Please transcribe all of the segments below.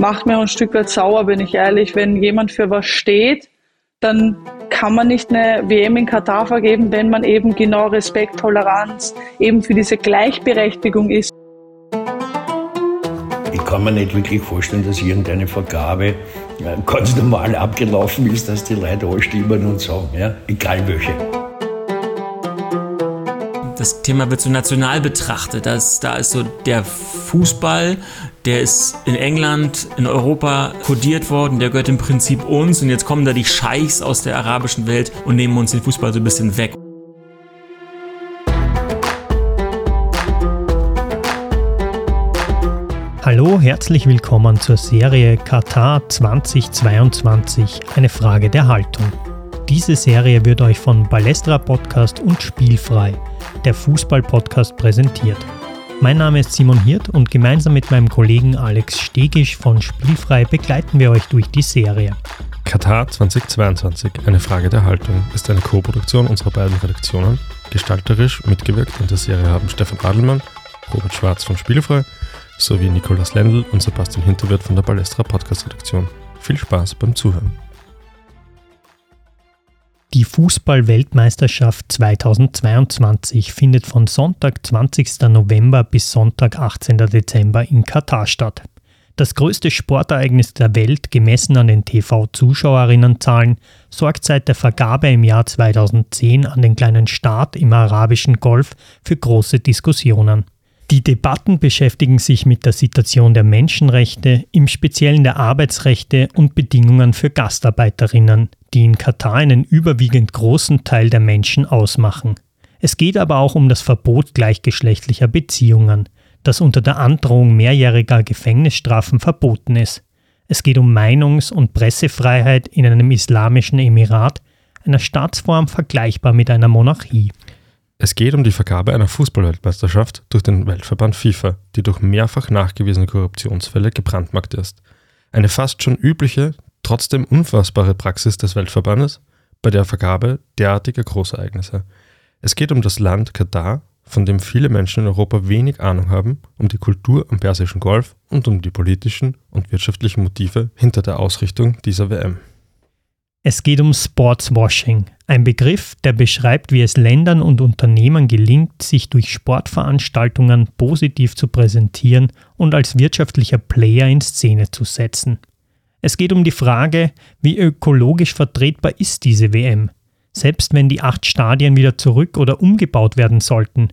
macht mir ein Stück weit sauer, bin ich ehrlich. Wenn jemand für was steht, dann kann man nicht eine WM in Katar vergeben, wenn man eben genau Respekt, Toleranz eben für diese Gleichberechtigung ist. Ich kann mir nicht wirklich vorstellen, dass irgendeine Vergabe äh, ganz normal abgelaufen ist, dass die Leute anstimmen und sagen, ja, egal welche. Das Thema wird so national betrachtet. Das, da ist so der Fußball, der ist in England, in Europa kodiert worden, der gehört im Prinzip uns und jetzt kommen da die Scheichs aus der arabischen Welt und nehmen uns den Fußball so ein bisschen weg. Hallo, herzlich willkommen zur Serie Katar 2022, eine Frage der Haltung. Diese Serie wird euch von Balestra Podcast und Spielfrei, der Fußball-Podcast, präsentiert. Mein Name ist Simon Hirt und gemeinsam mit meinem Kollegen Alex Stegisch von Spielfrei begleiten wir euch durch die Serie. Katar 2022, eine Frage der Haltung, ist eine Co-Produktion unserer beiden Redaktionen. Gestalterisch mitgewirkt in der Serie haben Stefan Adelmann, Robert Schwarz von Spielfrei sowie Nikolas Lendl und Sebastian Hinterwirt von der Balestra Podcast Redaktion. Viel Spaß beim Zuhören. Die Fußball-Weltmeisterschaft 2022 findet von Sonntag 20. November bis Sonntag 18. Dezember in Katar statt. Das größte Sportereignis der Welt, gemessen an den TV-Zuschauerinnenzahlen, sorgt seit der Vergabe im Jahr 2010 an den kleinen Staat im arabischen Golf für große Diskussionen. Die Debatten beschäftigen sich mit der Situation der Menschenrechte, im Speziellen der Arbeitsrechte und Bedingungen für Gastarbeiterinnen, die in Katar einen überwiegend großen Teil der Menschen ausmachen. Es geht aber auch um das Verbot gleichgeschlechtlicher Beziehungen, das unter der Androhung mehrjähriger Gefängnisstrafen verboten ist. Es geht um Meinungs- und Pressefreiheit in einem islamischen Emirat, einer Staatsform vergleichbar mit einer Monarchie. Es geht um die Vergabe einer Fußballweltmeisterschaft durch den Weltverband FIFA, die durch mehrfach nachgewiesene Korruptionsfälle gebrandmarkt ist. Eine fast schon übliche, trotzdem unfassbare Praxis des Weltverbandes bei der Vergabe derartiger Großereignisse. Es geht um das Land Katar, von dem viele Menschen in Europa wenig Ahnung haben, um die Kultur am Persischen Golf und um die politischen und wirtschaftlichen Motive hinter der Ausrichtung dieser WM. Es geht um Sportswashing, ein Begriff, der beschreibt, wie es Ländern und Unternehmen gelingt, sich durch Sportveranstaltungen positiv zu präsentieren und als wirtschaftlicher Player in Szene zu setzen. Es geht um die Frage, wie ökologisch vertretbar ist diese WM, selbst wenn die acht Stadien wieder zurück oder umgebaut werden sollten.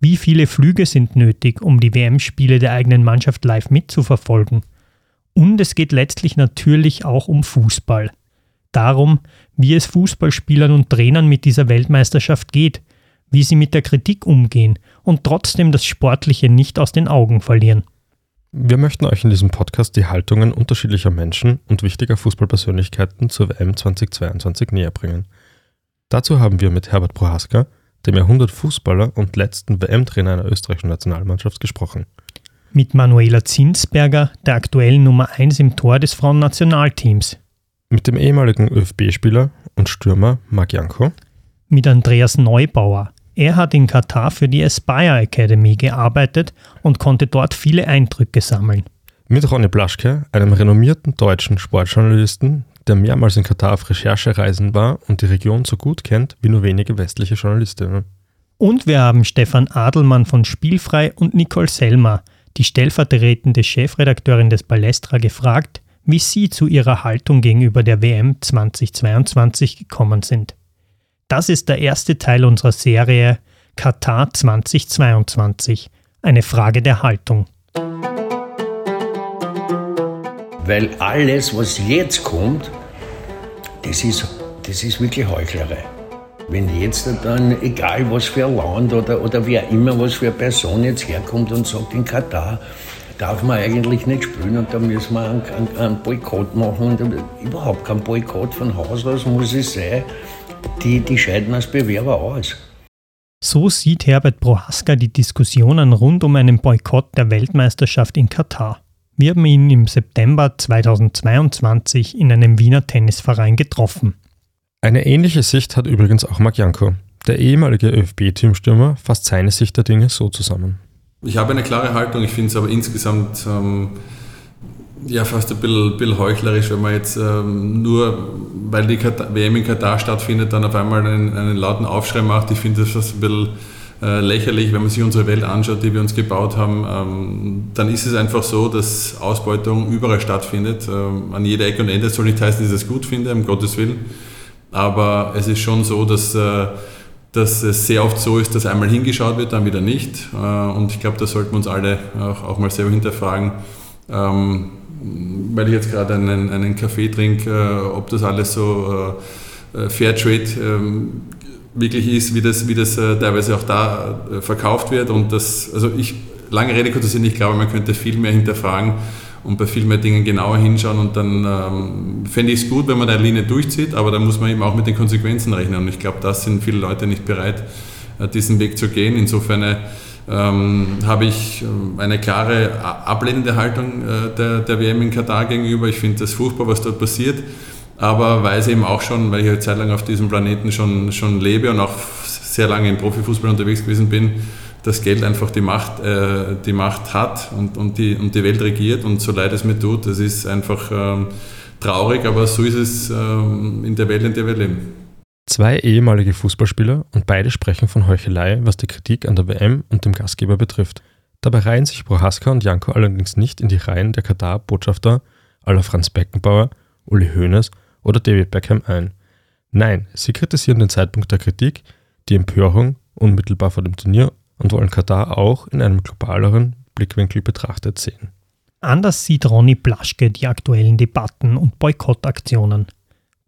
Wie viele Flüge sind nötig, um die WM-Spiele der eigenen Mannschaft live mitzuverfolgen? Und es geht letztlich natürlich auch um Fußball darum, wie es Fußballspielern und Trainern mit dieser Weltmeisterschaft geht, wie sie mit der Kritik umgehen und trotzdem das Sportliche nicht aus den Augen verlieren. Wir möchten euch in diesem Podcast die Haltungen unterschiedlicher Menschen und wichtiger Fußballpersönlichkeiten zur WM 2022 näher bringen. Dazu haben wir mit Herbert Prohaska, dem Jahrhundert-Fußballer und letzten WM-Trainer einer österreichischen Nationalmannschaft, gesprochen. Mit Manuela Zinsberger, der aktuellen Nummer 1 im Tor des Frauennationalteams, mit dem ehemaligen ÖFB-Spieler und Stürmer Marc Janko. Mit Andreas Neubauer. Er hat in Katar für die Aspire Academy gearbeitet und konnte dort viele Eindrücke sammeln. Mit Ronny Blaschke, einem renommierten deutschen Sportjournalisten, der mehrmals in Katar auf Recherchereisen war und die Region so gut kennt wie nur wenige westliche Journalistinnen. Und wir haben Stefan Adelmann von Spielfrei und Nicole Selmer, die stellvertretende Chefredakteurin des Balestra, gefragt, wie Sie zu Ihrer Haltung gegenüber der WM 2022 gekommen sind. Das ist der erste Teil unserer Serie Katar 2022, eine Frage der Haltung. Weil alles, was jetzt kommt, das ist, das ist wirklich Heuchlerei. Wenn jetzt dann, egal was für ein Land oder, oder wer immer, was für eine Person jetzt herkommt und sagt, in Katar darf man eigentlich nicht spielen und da müssen wir einen, einen, einen Boykott machen. Und überhaupt kein Boykott von Haus aus muss es sein. Die, die scheiden als Bewerber aus. So sieht Herbert Prohaska die Diskussionen rund um einen Boykott der Weltmeisterschaft in Katar. Wir haben ihn im September 2022 in einem Wiener Tennisverein getroffen. Eine ähnliche Sicht hat übrigens auch Marc Janko. Der ehemalige ÖFB-Teamstürmer fasst seine Sicht der Dinge so zusammen. Ich habe eine klare Haltung, ich finde es aber insgesamt ähm, ja, fast ein bisschen, bisschen heuchlerisch, wenn man jetzt ähm, nur, weil die WM in Katar stattfindet, dann auf einmal einen, einen lauten Aufschrei macht. Ich finde das fast ein bisschen äh, lächerlich, wenn man sich unsere Welt anschaut, die wir uns gebaut haben. Ähm, dann ist es einfach so, dass Ausbeutung überall stattfindet. Ähm, an jeder Ecke und Ende. Soll nicht heißen, dass ich das gut finde, um Gottes Willen. Aber es ist schon so, dass, äh, dass es sehr oft so ist, dass einmal hingeschaut wird, dann wieder nicht. Äh, und ich glaube, da sollten wir uns alle auch, auch mal selber hinterfragen. Ähm, weil ich jetzt gerade einen, einen Kaffee trinke, äh, ob das alles so äh, äh, Fairtrade ähm, wirklich ist, wie das, wie das teilweise auch da verkauft wird. Und das, also ich, lange Rede kurzer Sinn, ich glaube, man könnte viel mehr hinterfragen und bei viel mehr Dingen genauer hinschauen. Und dann ähm, fände ich es gut, wenn man eine Linie durchzieht, aber dann muss man eben auch mit den Konsequenzen rechnen. Und ich glaube, da sind viele Leute nicht bereit, diesen Weg zu gehen. Insofern ähm, habe ich ähm, eine klare ablehnende Haltung äh, der, der WM in Katar gegenüber. Ich finde das furchtbar, was dort passiert, aber weiß eben auch schon, weil ich eine Zeit lang auf diesem Planeten schon, schon lebe und auch sehr lange im Profifußball unterwegs gewesen bin, dass Geld einfach die Macht, äh, die Macht hat und, und, die, und die Welt regiert und so leid es mir tut, das ist einfach ähm, traurig, aber so ist es ähm, in der Welt, in der wir leben. Zwei ehemalige Fußballspieler und beide sprechen von Heuchelei, was die Kritik an der WM und dem Gastgeber betrifft. Dabei reihen sich Prohaska und Janko allerdings nicht in die Reihen der Katar-Botschafter aller Franz Beckenbauer, Uli Hoeneß oder David Beckham ein. Nein, sie kritisieren den Zeitpunkt der Kritik, die Empörung unmittelbar vor dem Turnier und wollen Katar auch in einem globaleren Blickwinkel betrachtet sehen. Anders sieht Ronny Blaschke die aktuellen Debatten und Boykottaktionen.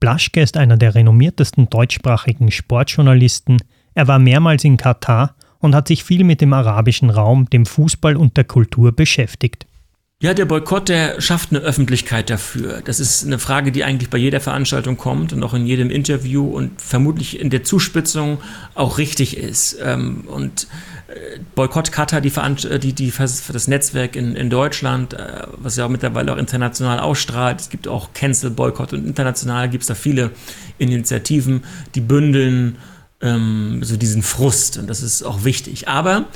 Blaschke ist einer der renommiertesten deutschsprachigen Sportjournalisten. Er war mehrmals in Katar und hat sich viel mit dem arabischen Raum, dem Fußball und der Kultur beschäftigt. Ja, der Boykott, der schafft eine Öffentlichkeit dafür. Das ist eine Frage, die eigentlich bei jeder Veranstaltung kommt und auch in jedem Interview und vermutlich in der Zuspitzung auch richtig ist. Ähm, und Boykott Qatar, die, äh, die, die, das Netzwerk in, in Deutschland, äh, was ja auch mittlerweile auch international ausstrahlt. Es gibt auch Cancel, Boykott und international gibt es da viele Initiativen, die bündeln ähm, so diesen Frust und das ist auch wichtig. Aber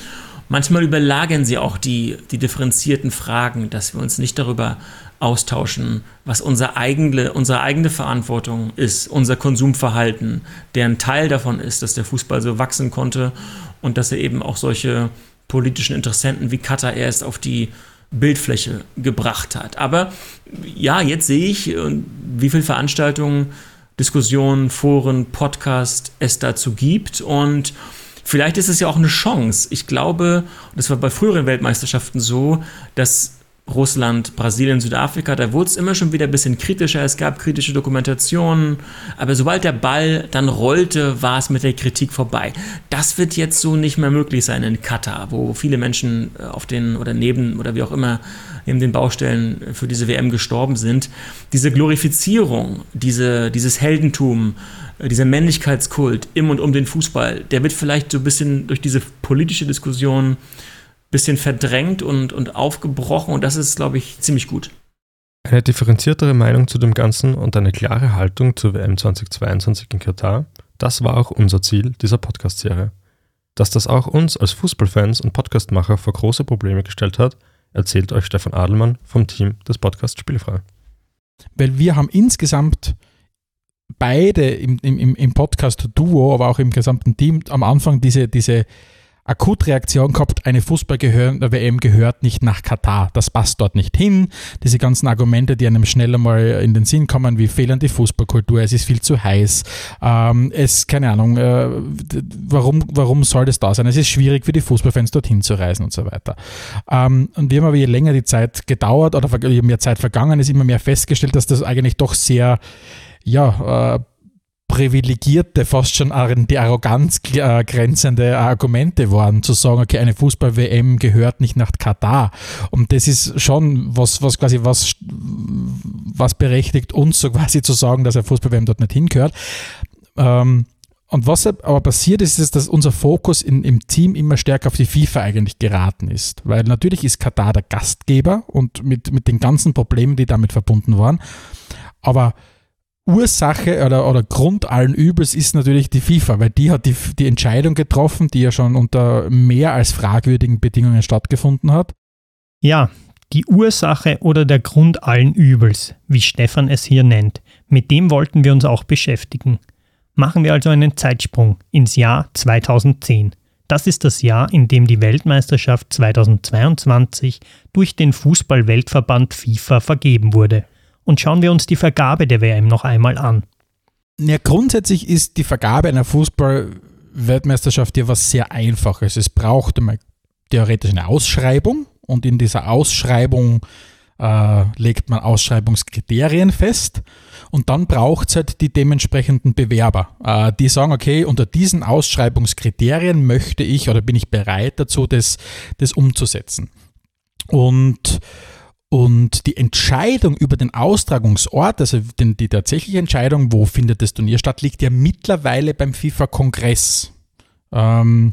manchmal überlagern sie auch die, die differenzierten Fragen, dass wir uns nicht darüber austauschen, was unsere eigene, unsere eigene Verantwortung ist, unser Konsumverhalten, deren Teil davon ist, dass der Fußball so wachsen konnte und dass er eben auch solche politischen Interessenten wie Katar erst auf die Bildfläche gebracht hat. Aber ja, jetzt sehe ich, äh, wie viele Veranstaltungen, Diskussionen, Foren, Podcast es dazu gibt und vielleicht ist es ja auch eine Chance. Ich glaube, das war bei früheren Weltmeisterschaften so, dass Russland, Brasilien, Südafrika, da wurde es immer schon wieder ein bisschen kritischer, es gab kritische Dokumentationen, aber sobald der Ball dann rollte, war es mit der Kritik vorbei. Das wird jetzt so nicht mehr möglich sein in Katar, wo viele Menschen äh, auf den oder neben oder wie auch immer neben den Baustellen für diese WM gestorben sind. Diese Glorifizierung, diese, dieses Heldentum, äh, dieser Männlichkeitskult im und um den Fußball, der wird vielleicht so ein bisschen durch diese politische Diskussion bisschen verdrängt und, und aufgebrochen und das ist, glaube ich, ziemlich gut. Eine differenziertere Meinung zu dem Ganzen und eine klare Haltung zur WM 2022 in Katar, das war auch unser Ziel dieser Podcast-Serie. Dass das auch uns als Fußballfans und Podcastmacher vor große Probleme gestellt hat, erzählt euch Stefan Adelmann vom Team des Podcasts Spielfrei. Weil wir haben insgesamt beide im, im, im Podcast-Duo, aber auch im gesamten Team am Anfang diese, diese Akutreaktion gehabt, eine Fußball-WM gehört nicht nach Katar. Das passt dort nicht hin. Diese ganzen Argumente, die einem schneller mal in den Sinn kommen, wie fehlende Fußballkultur, es ist viel zu heiß, ähm, es, keine Ahnung, äh, warum, warum soll das da sein? Es ist schwierig für die Fußballfans dorthin zu reisen und so weiter. Ähm, und wir haben aber je länger die Zeit gedauert oder je mehr Zeit vergangen ist, immer mehr festgestellt, dass das eigentlich doch sehr, ja, äh, privilegierte, fast schon an die Arroganz äh, grenzende Argumente waren, zu sagen, okay, eine Fußball-WM gehört nicht nach Katar. Und das ist schon was, was quasi was, was berechtigt uns so quasi zu sagen, dass eine Fußball-WM dort nicht hingehört. Ähm, und was aber passiert ist, ist, dass unser Fokus in, im Team immer stärker auf die FIFA eigentlich geraten ist. Weil natürlich ist Katar der Gastgeber und mit, mit den ganzen Problemen, die damit verbunden waren. Aber Ursache oder, oder Grund allen Übels ist natürlich die FIFA, weil die hat die, die Entscheidung getroffen, die ja schon unter mehr als fragwürdigen Bedingungen stattgefunden hat. Ja, Die Ursache oder der Grund allen Übels, wie Stefan es hier nennt, mit dem wollten wir uns auch beschäftigen. Machen wir also einen Zeitsprung ins Jahr 2010. Das ist das Jahr, in dem die Weltmeisterschaft 2022 durch den Fußball-Weltverband FIFA vergeben wurde. Und schauen wir uns die Vergabe der WM noch einmal an. Ja, grundsätzlich ist die Vergabe einer Fußball-Weltmeisterschaft ja was sehr Einfaches. Es braucht einmal theoretisch eine Ausschreibung und in dieser Ausschreibung äh, legt man Ausschreibungskriterien fest und dann braucht es halt die dementsprechenden Bewerber, äh, die sagen, okay, unter diesen Ausschreibungskriterien möchte ich oder bin ich bereit dazu, das, das umzusetzen. Und und die Entscheidung über den Austragungsort, also den, die tatsächliche Entscheidung, wo findet das Turnier statt, liegt ja mittlerweile beim FIFA-Kongress. Ähm,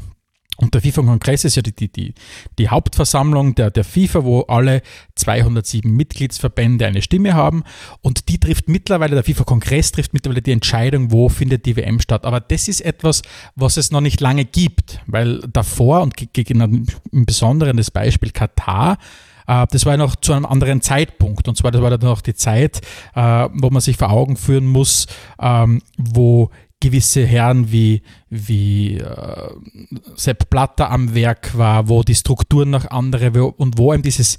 und der FIFA-Kongress ist ja die, die, die, Hauptversammlung der, der FIFA, wo alle 207 Mitgliedsverbände eine Stimme haben. Und die trifft mittlerweile, der FIFA-Kongress trifft mittlerweile die Entscheidung, wo findet die WM statt. Aber das ist etwas, was es noch nicht lange gibt, weil davor und gegen im Besonderen das Beispiel Katar, das war noch zu einem anderen Zeitpunkt. Und zwar, das war dann noch die Zeit, äh, wo man sich vor Augen führen muss, ähm, wo gewisse Herren wie, wie äh, Sepp Blatter am Werk war, wo die Strukturen noch andere und wo eben dieses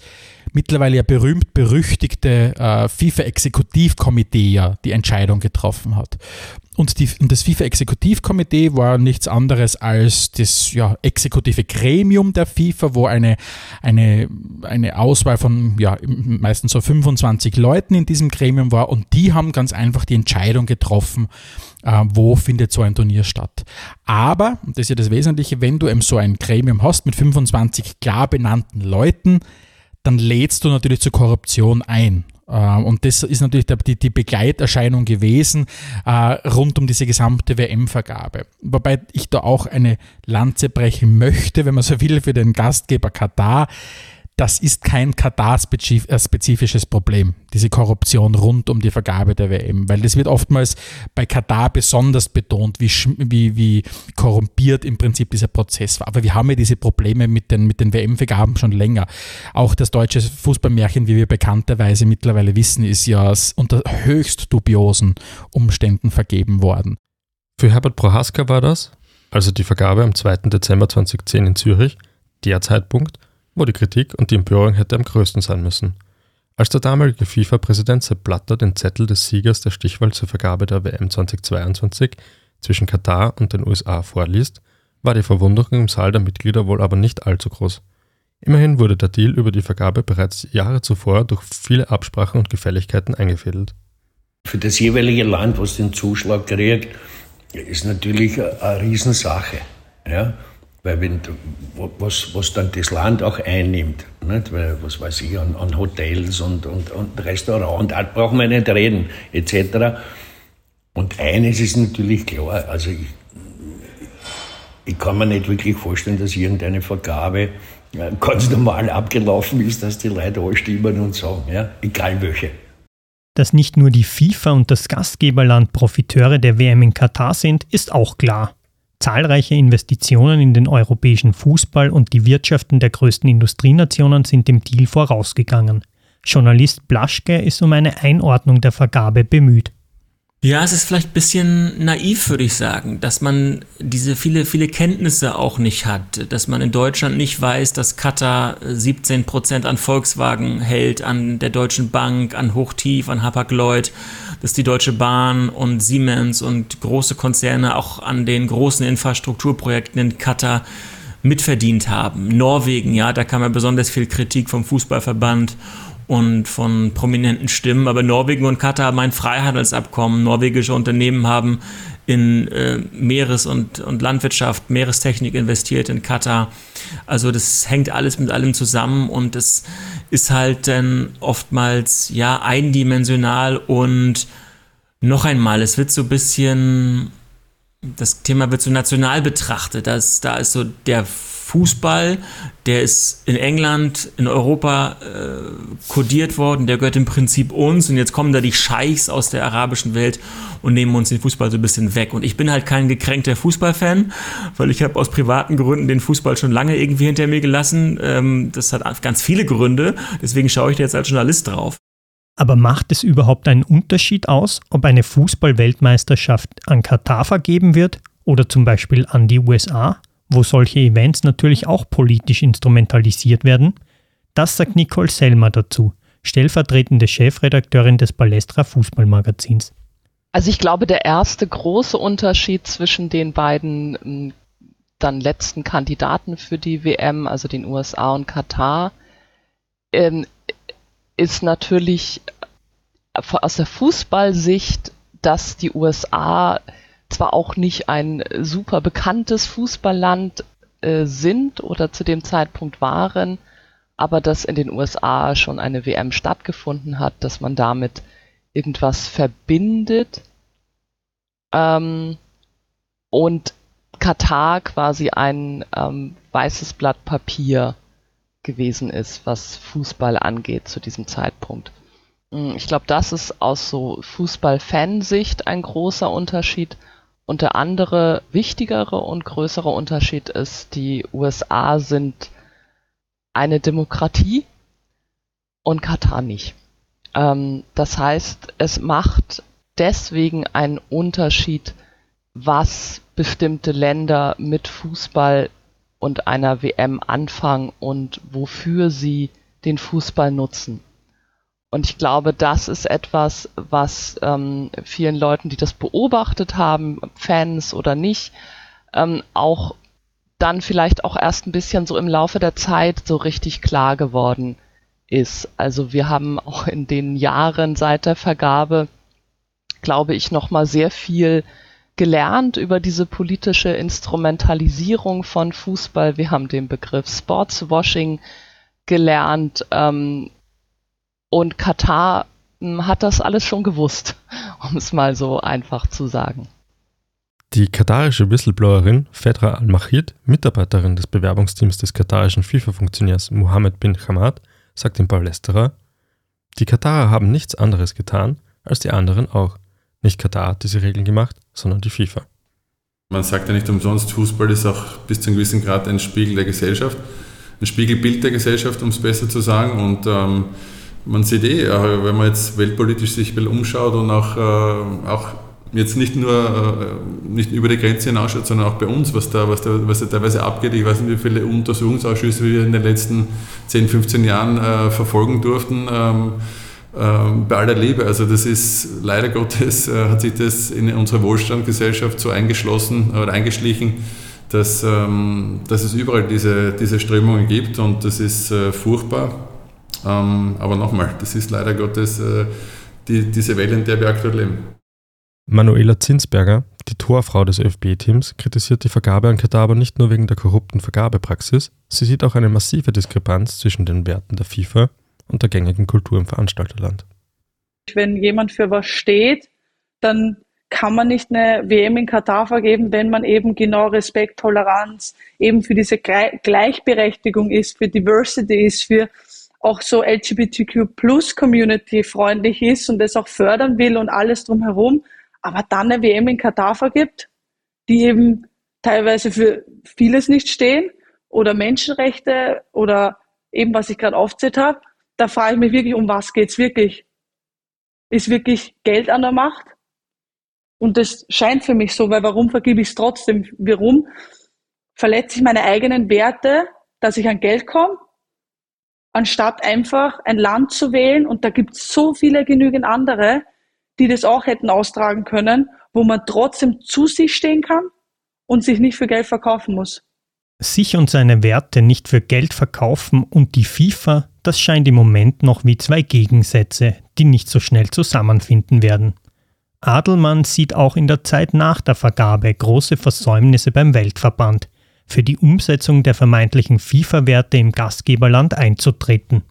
mittlerweile ja berühmt-berüchtigte äh, FIFA-Exekutivkomitee ja die Entscheidung getroffen hat. Und, die, und das FIFA-Exekutivkomitee war nichts anderes als das ja, exekutive Gremium der FIFA, wo eine, eine, eine Auswahl von ja, meistens so 25 Leuten in diesem Gremium war und die haben ganz einfach die Entscheidung getroffen, wo findet so ein Turnier statt. Aber, und das ist ja das Wesentliche, wenn du eben so ein Gremium hast mit 25 klar benannten Leuten, dann lädst du natürlich zur Korruption ein. Äh, und das ist natürlich die, die Begleiterscheinung gewesen äh, rund um diese gesamte WM-Vergabe. Wobei ich da auch eine Lanze brechen möchte, wenn man so will, für den Gastgeber Katar das ist kein Katar-spezifisches Problem, diese Korruption rund um die Vergabe der WM, weil das wird oftmals bei Katar besonders betont, wie, wie, wie korrumpiert im Prinzip dieser Prozess war. Aber wir haben ja diese Probleme mit den, mit den WM-Vergaben schon länger. Auch das deutsche Fußballmärchen, wie wir bekannterweise mittlerweile wissen, ist ja unter höchst dubiosen Umständen vergeben worden. Für Herbert Prohaska war das, also die Vergabe am 2. Dezember 2010 in Zürich, der Zeitpunkt, wo die Kritik und die Empörung hätte am größten sein müssen. Als der damalige FIFA-Präsident Sepp Blatter den Zettel des Siegers der Stichwahl zur Vergabe der WM 2022 zwischen Katar und den USA vorliest, war die Verwunderung im Saal der Mitglieder wohl aber nicht allzu groß. Immerhin wurde der Deal über die Vergabe bereits Jahre zuvor durch viele Absprachen und Gefälligkeiten eingefädelt. Für das jeweilige Land, was den Zuschlag kriegt, ist natürlich eine Riesensache. Ja? Weil wenn, was, was dann das Land auch einnimmt, nicht? Weil, was weiß ich, an, an Hotels und, und, und Restaurants, da brauchen wir nicht reden, etc. Und eines ist natürlich klar, also ich, ich kann mir nicht wirklich vorstellen, dass irgendeine Vergabe ganz normal abgelaufen ist, dass die Leute anstimmen und sagen, ja, egal welche. Dass nicht nur die FIFA und das Gastgeberland Profiteure der WM in Katar sind, ist auch klar. Zahlreiche Investitionen in den europäischen Fußball und die Wirtschaften der größten Industrienationen sind dem Deal vorausgegangen. Journalist Blaschke ist um eine Einordnung der Vergabe bemüht. Ja, es ist vielleicht ein bisschen naiv, würde ich sagen, dass man diese viele, viele Kenntnisse auch nicht hat, dass man in Deutschland nicht weiß, dass Qatar 17 Prozent an Volkswagen hält, an der Deutschen Bank, an Hochtief, an Hapag-Lloyd, dass die Deutsche Bahn und Siemens und große Konzerne auch an den großen Infrastrukturprojekten in Katar mitverdient haben. Norwegen, ja, da kam ja besonders viel Kritik vom Fußballverband und von prominenten Stimmen. Aber Norwegen und Katar haben ein Freihandelsabkommen. Norwegische Unternehmen haben in äh, Meeres- und, und Landwirtschaft, Meerestechnik investiert in Katar. Also das hängt alles mit allem zusammen und es ist halt dann oftmals ja eindimensional und noch einmal, es wird so ein bisschen, das Thema wird so national betrachtet. Das, da ist so der Fußball, der ist in England, in Europa äh, kodiert worden, der gehört im Prinzip uns und jetzt kommen da die Scheichs aus der arabischen Welt und nehmen uns den Fußball so ein bisschen weg. Und ich bin halt kein gekränkter Fußballfan, weil ich habe aus privaten Gründen den Fußball schon lange irgendwie hinter mir gelassen. Ähm, das hat ganz viele Gründe, deswegen schaue ich da jetzt als Journalist drauf. Aber macht es überhaupt einen Unterschied aus, ob eine Fußball-Weltmeisterschaft an Katar vergeben wird oder zum Beispiel an die USA, wo solche Events natürlich auch politisch instrumentalisiert werden? Das sagt Nicole Selmer dazu, stellvertretende Chefredakteurin des Palestra Fußballmagazins. Also ich glaube, der erste große Unterschied zwischen den beiden hm, dann letzten Kandidaten für die WM, also den USA und Katar, ähm, ist natürlich aus der Fußballsicht, dass die USA zwar auch nicht ein super bekanntes Fußballland äh, sind oder zu dem Zeitpunkt waren, aber dass in den USA schon eine WM stattgefunden hat, dass man damit irgendwas verbindet ähm, und Katar quasi ein ähm, weißes Blatt Papier gewesen ist, was Fußball angeht zu diesem Zeitpunkt. Hm, ich glaube, das ist aus so Fußball-Fansicht ein großer Unterschied. Und der andere wichtigere und größere Unterschied ist, die USA sind eine Demokratie und Katar nicht. Ähm, das heißt, es macht deswegen einen Unterschied, was bestimmte Länder mit Fußball und einer WM anfangen und wofür sie den Fußball nutzen. Und ich glaube, das ist etwas, was ähm, vielen Leuten, die das beobachtet haben, Fans oder nicht, ähm, auch dann vielleicht auch erst ein bisschen so im Laufe der Zeit so richtig klar geworden ist. Also wir haben auch in den Jahren seit der Vergabe, glaube ich, noch mal sehr viel gelernt über diese politische Instrumentalisierung von Fußball. Wir haben den Begriff Sportswashing gelernt ähm, und Katar hm, hat das alles schon gewusst, um es mal so einfach zu sagen. Die katarische Whistleblowerin Fedra Al-Mahid, Mitarbeiterin des Bewerbungsteams des katarischen FIFA-Funktionärs Mohammed bin Hamad, sagt im Palästerer, die Katarer haben nichts anderes getan, als die anderen auch. Nicht Katar hat diese Regeln gemacht, sondern die FIFA. Man sagt ja nicht umsonst, Fußball ist auch bis zu einem gewissen Grad ein Spiegel der Gesellschaft, ein Spiegelbild der Gesellschaft, um es besser zu sagen. Und ähm, man sieht eh, wenn man jetzt weltpolitisch sich umschaut und auch, äh, auch jetzt nicht nur äh, nicht über die Grenze hinausschaut, sondern auch bei uns, was da, was, da, was da teilweise abgeht. Ich weiß nicht, wie viele Untersuchungsausschüsse wir in den letzten 10, 15 Jahren äh, verfolgen durften. Ähm, ähm, bei aller Liebe. Also das ist leider Gottes äh, hat sich das in unserer Wohlstandgesellschaft so eingeschlossen oder eingeschlichen, dass, ähm, dass es überall diese, diese Strömungen gibt und das ist äh, furchtbar. Ähm, aber nochmal, das ist leider Gottes äh, die, diese Welt, in der wir aktuell leben. Manuela Zinsberger, die Torfrau des ÖFB-Teams, kritisiert die Vergabe an Katar aber nicht nur wegen der korrupten Vergabepraxis, sie sieht auch eine massive Diskrepanz zwischen den Werten der FIFA und der gängigen Kultur im Veranstalterland. Wenn jemand für was steht, dann kann man nicht eine WM in Katar vergeben, wenn man eben genau Respekt, Toleranz, eben für diese Gleichberechtigung ist, für Diversity ist, für auch so LGBTQ Plus Community freundlich ist und das auch fördern will und alles drumherum, aber dann eine WM in Katar vergibt, die eben teilweise für vieles nicht stehen oder Menschenrechte oder eben was ich gerade aufzählt habe, da frage ich mich wirklich, um was geht's wirklich? Ist wirklich Geld an der Macht? Und das scheint für mich so, weil warum vergebe ich es trotzdem? Warum verletze ich meine eigenen Werte, dass ich an Geld komme, anstatt einfach ein Land zu wählen? Und da gibt es so viele genügend andere, die das auch hätten austragen können, wo man trotzdem zu sich stehen kann und sich nicht für Geld verkaufen muss. Sich und seine Werte nicht für Geld verkaufen und die FIFA das scheint im Moment noch wie zwei Gegensätze, die nicht so schnell zusammenfinden werden. Adelmann sieht auch in der Zeit nach der Vergabe große Versäumnisse beim Weltverband, für die Umsetzung der vermeintlichen FIFA-Werte im Gastgeberland einzutreten.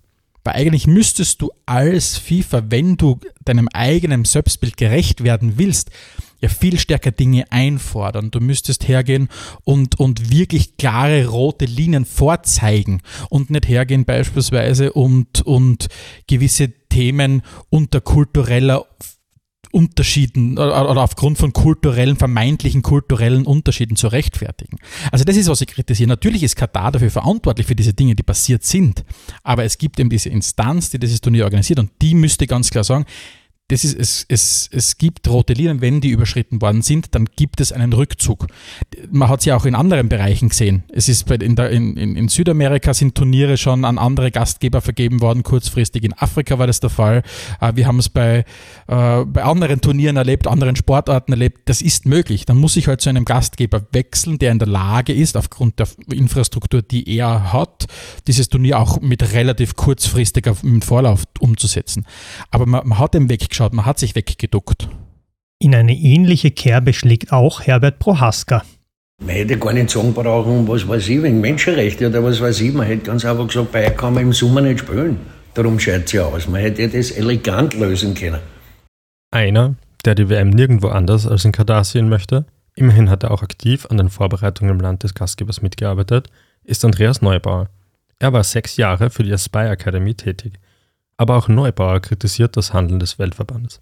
Weil eigentlich müsstest du als FIFA, wenn du deinem eigenen Selbstbild gerecht werden willst, ja viel stärker Dinge einfordern. Du müsstest hergehen und, und wirklich klare rote Linien vorzeigen und nicht hergehen beispielsweise und, und gewisse Themen unter kultureller Unterschieden oder aufgrund von kulturellen, vermeintlichen kulturellen Unterschieden zu rechtfertigen. Also das ist, was ich kritisiere. Natürlich ist Katar dafür verantwortlich für diese Dinge, die passiert sind. Aber es gibt eben diese Instanz, die dieses Turnier organisiert und die müsste ganz klar sagen, das ist, es, es, es gibt rote Linien, wenn die überschritten worden sind, dann gibt es einen Rückzug. Man hat es ja auch in anderen Bereichen gesehen. Es ist in, der, in, in Südamerika sind Turniere schon an andere Gastgeber vergeben worden, kurzfristig. In Afrika war das der Fall. Äh, wir haben es bei, äh, bei anderen Turnieren erlebt, anderen Sportarten erlebt. Das ist möglich. Dann muss ich halt zu einem Gastgeber wechseln, der in der Lage ist, aufgrund der Infrastruktur, die er hat, dieses Turnier auch mit relativ kurzfristiger Vorlauf umzusetzen. Aber man, man hat den Weg weggeschaut, man hat sich weggeduckt. In eine ähnliche Kerbe schlägt auch Herbert Prohaska. Man hätte gar nicht sagen brauchen, was weiß ich, wegen Menschenrechte oder was weiß ich. Man hätte ganz einfach gesagt, bei kann man im Sommer nicht spielen. Darum schaut es ja aus. Man hätte das elegant lösen können. Einer, der die WM nirgendwo anders als in Katar sehen möchte, immerhin hat er auch aktiv an den Vorbereitungen im Land des Gastgebers mitgearbeitet, ist Andreas Neubauer. Er war sechs Jahre für die Aspire Academy tätig. Aber auch Neubauer kritisiert das Handeln des Weltverbandes.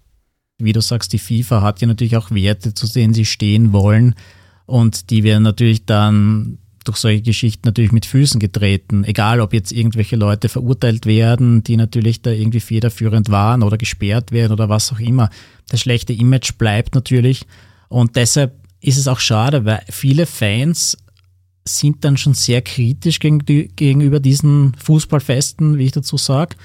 Wie du sagst, die FIFA hat ja natürlich auch Werte, zu denen sie stehen wollen. Und die werden natürlich dann durch solche Geschichten natürlich mit Füßen getreten. Egal, ob jetzt irgendwelche Leute verurteilt werden, die natürlich da irgendwie federführend waren oder gesperrt werden oder was auch immer. Das schlechte Image bleibt natürlich. Und deshalb ist es auch schade, weil viele Fans sind dann schon sehr kritisch gegenüber diesen Fußballfesten, wie ich dazu sage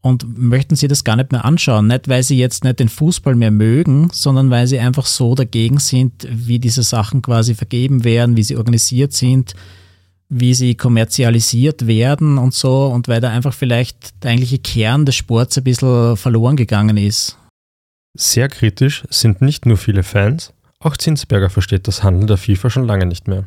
und möchten sie das gar nicht mehr anschauen. Nicht, weil sie jetzt nicht den Fußball mehr mögen, sondern weil sie einfach so dagegen sind, wie diese Sachen quasi vergeben werden, wie sie organisiert sind, wie sie kommerzialisiert werden und so und weil da einfach vielleicht der eigentliche Kern des Sports ein bisschen verloren gegangen ist. Sehr kritisch sind nicht nur viele Fans, auch Zinsberger versteht das Handeln der FIFA schon lange nicht mehr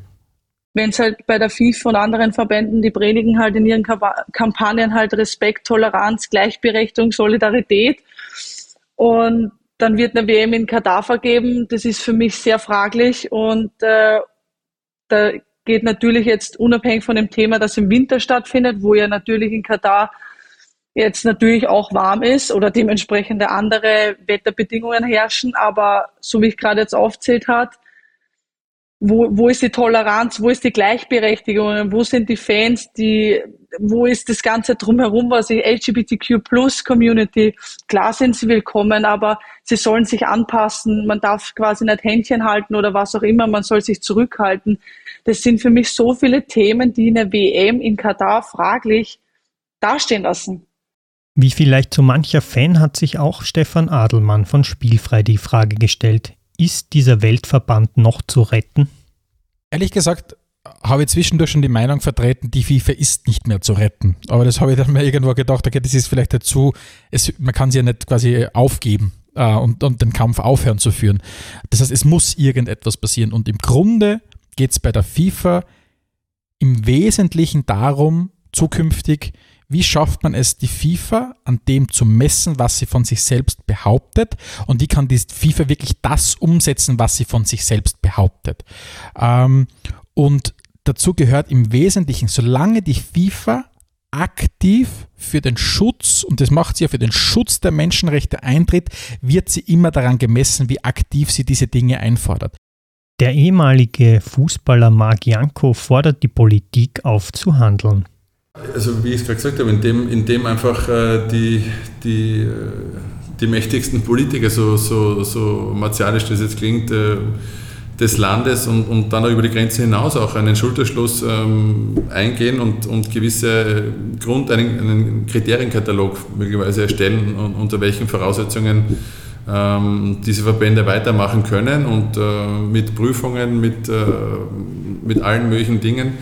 wenn es halt bei der FIFA und anderen Verbänden, die predigen halt in ihren Kampagnen halt Respekt, Toleranz, Gleichberechtigung, Solidarität. Und dann wird eine WM in Katar vergeben. Das ist für mich sehr fraglich. Und äh, da geht natürlich jetzt unabhängig von dem Thema, das im Winter stattfindet, wo ja natürlich in Katar jetzt natürlich auch warm ist oder dementsprechende andere Wetterbedingungen herrschen. Aber so wie ich gerade jetzt aufzählt hat, wo, wo ist die Toleranz, wo ist die Gleichberechtigung, wo sind die Fans, die, wo ist das Ganze drumherum, was ich LGBTQ Plus Community, klar sind sie willkommen, aber sie sollen sich anpassen, man darf quasi nicht Händchen halten oder was auch immer, man soll sich zurückhalten. Das sind für mich so viele Themen, die in der WM in Katar fraglich dastehen lassen. Wie vielleicht so mancher Fan hat sich auch Stefan Adelmann von Spielfrei die Frage gestellt, ist dieser Weltverband noch zu retten? Ehrlich gesagt, habe ich zwischendurch schon die Meinung vertreten, die FIFA ist nicht mehr zu retten. Aber das habe ich dann mal irgendwo gedacht, okay, das ist vielleicht dazu, es, man kann sie ja nicht quasi aufgeben äh, und, und den Kampf aufhören zu führen. Das heißt, es muss irgendetwas passieren. Und im Grunde geht es bei der FIFA im Wesentlichen darum, zukünftig wie schafft man es, die FIFA an dem zu messen, was sie von sich selbst behauptet? Und wie kann die FIFA wirklich das umsetzen, was sie von sich selbst behauptet? Ähm, und dazu gehört im Wesentlichen, solange die FIFA aktiv für den Schutz, und das macht sie ja für den Schutz der Menschenrechte eintritt, wird sie immer daran gemessen, wie aktiv sie diese Dinge einfordert. Der ehemalige Fußballer Marc Janko fordert die Politik auf zu handeln. Also wie ich es gerade gesagt habe, indem, indem einfach äh, die, die, äh, die mächtigsten Politiker, so, so, so martialisch das jetzt klingt, äh, des Landes und, und dann auch über die Grenze hinaus auch einen Schulterschluss ähm, eingehen und, und gewisse Grund, einen, einen Kriterienkatalog möglicherweise erstellen, unter welchen Voraussetzungen ähm, diese Verbände weitermachen können und äh, mit Prüfungen, mit, äh, mit allen möglichen Dingen.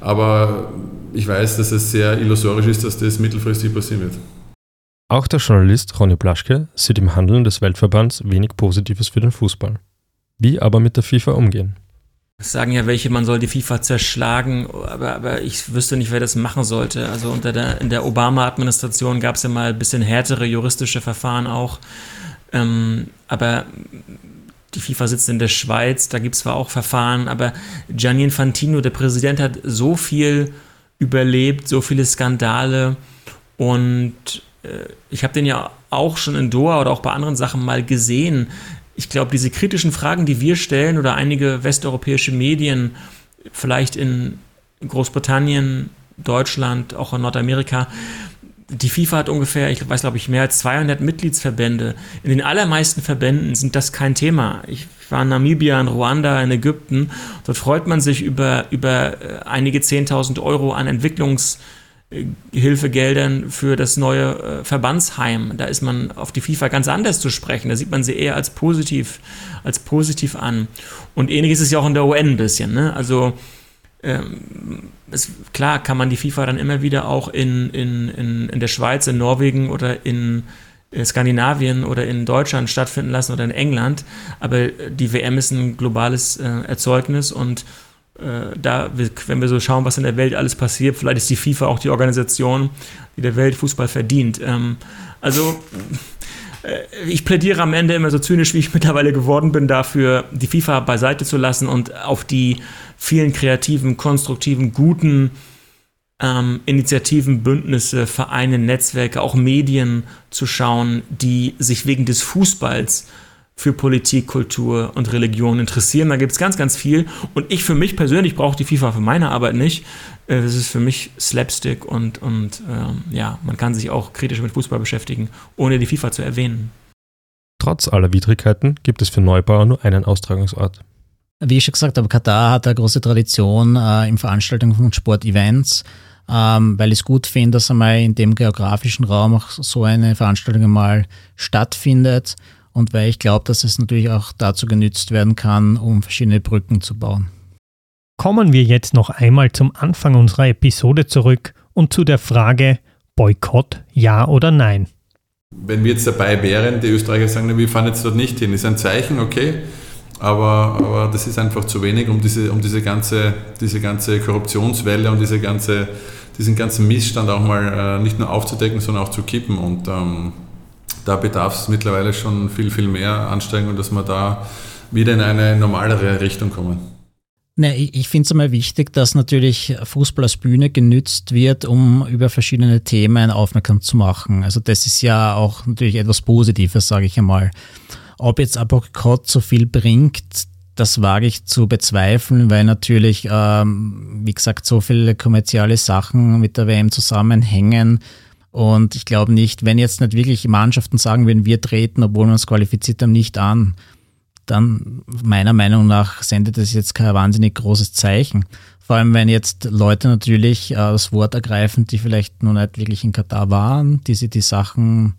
Aber ich weiß, dass es sehr illusorisch ist, dass das mittelfristig passieren wird. Auch der Journalist Ronny Blaschke sieht im Handeln des Weltverbands wenig Positives für den Fußball. Wie aber mit der FIFA umgehen? Es sagen ja welche, man soll die FIFA zerschlagen, aber, aber ich wüsste nicht, wer das machen sollte. Also unter der, in der Obama-Administration gab es ja mal ein bisschen härtere juristische Verfahren auch. Ähm, aber die FIFA sitzt in der Schweiz, da gibt es zwar auch Verfahren, aber Gianni Infantino, der Präsident, hat so viel überlebt, so viele Skandale und äh, ich habe den ja auch schon in Doha oder auch bei anderen Sachen mal gesehen. Ich glaube, diese kritischen Fragen, die wir stellen oder einige westeuropäische Medien, vielleicht in Großbritannien, Deutschland, auch in Nordamerika, die FIFA hat ungefähr, ich weiß glaube ich, mehr als 200 Mitgliedsverbände. In den allermeisten Verbänden sind das kein Thema. Ich war in Namibia, in Ruanda, in Ägypten. Dort freut man sich über, über äh, einige 10.000 Euro an Entwicklungshilfegeldern für das neue äh, Verbandsheim. Da ist man auf die FIFA ganz anders zu sprechen. Da sieht man sie eher als positiv, als positiv an. Und ähnliches ist ja auch in der UN ein bisschen. Ne? Also ähm, es, klar kann man die FIFA dann immer wieder auch in, in, in, in der Schweiz, in Norwegen oder in äh, Skandinavien oder in Deutschland stattfinden lassen oder in England, aber die WM ist ein globales äh, Erzeugnis und äh, da, wenn wir so schauen, was in der Welt alles passiert, vielleicht ist die FIFA auch die Organisation, die der Weltfußball verdient. Ähm, also äh, ich plädiere am Ende immer so zynisch, wie ich mittlerweile geworden bin, dafür, die FIFA beiseite zu lassen und auf die vielen kreativen, konstruktiven, guten ähm, Initiativen, Bündnisse, Vereine, Netzwerke, auch Medien zu schauen, die sich wegen des Fußballs für Politik, Kultur und Religion interessieren. Da gibt es ganz, ganz viel. Und ich für mich persönlich brauche die FIFA für meine Arbeit nicht. Äh, das ist für mich Slapstick und, und ähm, ja, man kann sich auch kritisch mit Fußball beschäftigen, ohne die FIFA zu erwähnen. Trotz aller Widrigkeiten gibt es für Neubauer nur einen Austragungsort. Wie ich schon gesagt habe, Katar hat eine große Tradition äh, im Veranstaltung von Sportevents, ähm, weil ich es gut finde, dass einmal in dem geografischen Raum auch so eine Veranstaltung einmal stattfindet und weil ich glaube, dass es natürlich auch dazu genützt werden kann, um verschiedene Brücken zu bauen. Kommen wir jetzt noch einmal zum Anfang unserer Episode zurück und zu der Frage Boykott, ja oder nein. Wenn wir jetzt dabei wären, die Österreicher sagen, wir fahren jetzt dort nicht hin, ist ein Zeichen, okay, aber, aber das ist einfach zu wenig, um diese, um diese, ganze, diese ganze Korruptionswelle und diese ganze, diesen ganzen Missstand auch mal äh, nicht nur aufzudecken, sondern auch zu kippen. Und ähm, da bedarf es mittlerweile schon viel, viel mehr Anstrengung, dass wir da wieder in eine normalere Richtung kommen. Ne, ich finde es einmal wichtig, dass natürlich Fußball als Bühne genützt wird, um über verschiedene Themen aufmerksam zu machen. Also das ist ja auch natürlich etwas Positives, sage ich einmal. Ob jetzt Boykott so viel bringt, das wage ich zu bezweifeln, weil natürlich, ähm, wie gesagt, so viele kommerzielle Sachen mit der WM zusammenhängen. Und ich glaube nicht, wenn jetzt nicht wirklich Mannschaften sagen würden, wir treten, obwohl wir uns qualifiziert haben, nicht an, dann meiner Meinung nach sendet das jetzt kein wahnsinnig großes Zeichen. Vor allem, wenn jetzt Leute natürlich äh, das Wort ergreifen, die vielleicht noch nicht wirklich in Katar waren, die sich die Sachen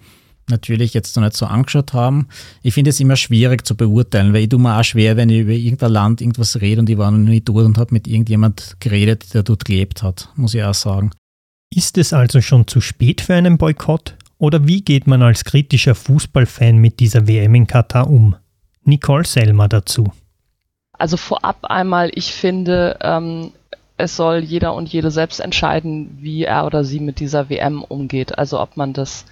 natürlich jetzt noch nicht so angeschaut haben. Ich finde es immer schwierig zu beurteilen, weil ich tue mir auch schwer, wenn ich über irgendein Land irgendwas rede und ich war noch nie dort und habe mit irgendjemand geredet, der dort gelebt hat, muss ich auch sagen. Ist es also schon zu spät für einen Boykott? Oder wie geht man als kritischer Fußballfan mit dieser WM in Katar um? Nicole Selmer dazu. Also vorab einmal, ich finde, ähm, es soll jeder und jede selbst entscheiden, wie er oder sie mit dieser WM umgeht. Also ob man das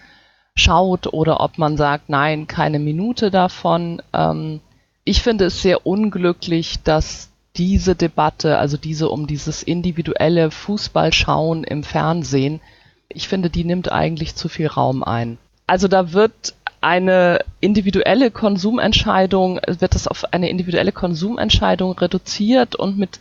schaut oder ob man sagt, nein, keine Minute davon. Ähm, ich finde es sehr unglücklich, dass diese Debatte, also diese um dieses individuelle Fußballschauen im Fernsehen, ich finde, die nimmt eigentlich zu viel Raum ein. Also da wird eine individuelle Konsumentscheidung, wird das auf eine individuelle Konsumentscheidung reduziert und mit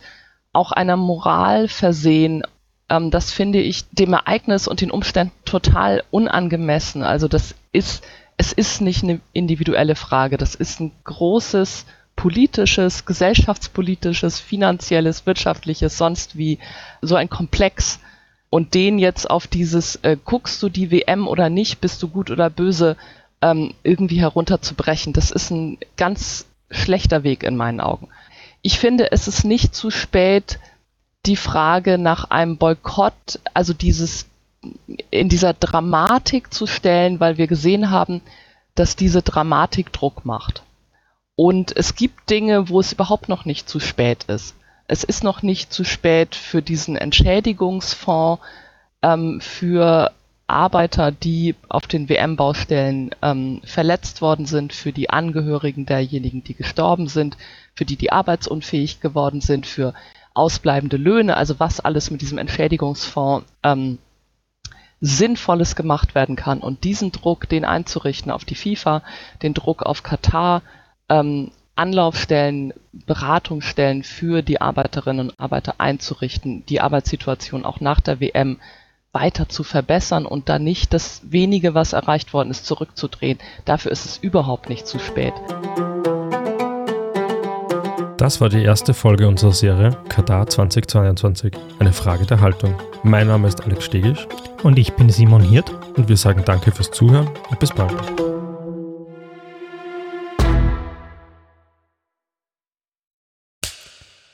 auch einer Moral versehen, ähm, das finde ich dem Ereignis und den Umständen total unangemessen. Also das ist, es ist nicht eine individuelle Frage, das ist ein großes politisches, gesellschaftspolitisches, finanzielles, wirtschaftliches, sonst wie so ein Komplex. Und den jetzt auf dieses, äh, guckst du die WM oder nicht, bist du gut oder böse, ähm, irgendwie herunterzubrechen, das ist ein ganz schlechter Weg in meinen Augen. Ich finde, es ist nicht zu spät, die Frage nach einem Boykott, also dieses in dieser Dramatik zu stellen, weil wir gesehen haben, dass diese Dramatik Druck macht. Und es gibt Dinge, wo es überhaupt noch nicht zu spät ist. Es ist noch nicht zu spät für diesen Entschädigungsfonds, ähm, für Arbeiter, die auf den WM-Baustellen ähm, verletzt worden sind, für die Angehörigen derjenigen, die gestorben sind, für die, die arbeitsunfähig geworden sind, für ausbleibende Löhne, also was alles mit diesem Entschädigungsfonds ähm, Sinnvolles gemacht werden kann. Und diesen Druck, den einzurichten auf die FIFA, den Druck auf Katar, ähm, Anlaufstellen, Beratungsstellen für die Arbeiterinnen und Arbeiter einzurichten, die Arbeitssituation auch nach der WM weiter zu verbessern und da nicht das wenige, was erreicht worden ist, zurückzudrehen. Dafür ist es überhaupt nicht zu spät. Das war die erste Folge unserer Serie Katar 2022. Eine Frage der Haltung. Mein Name ist Alex Stegisch. Und ich bin Simon Hirt. Und wir sagen danke fürs Zuhören und bis bald.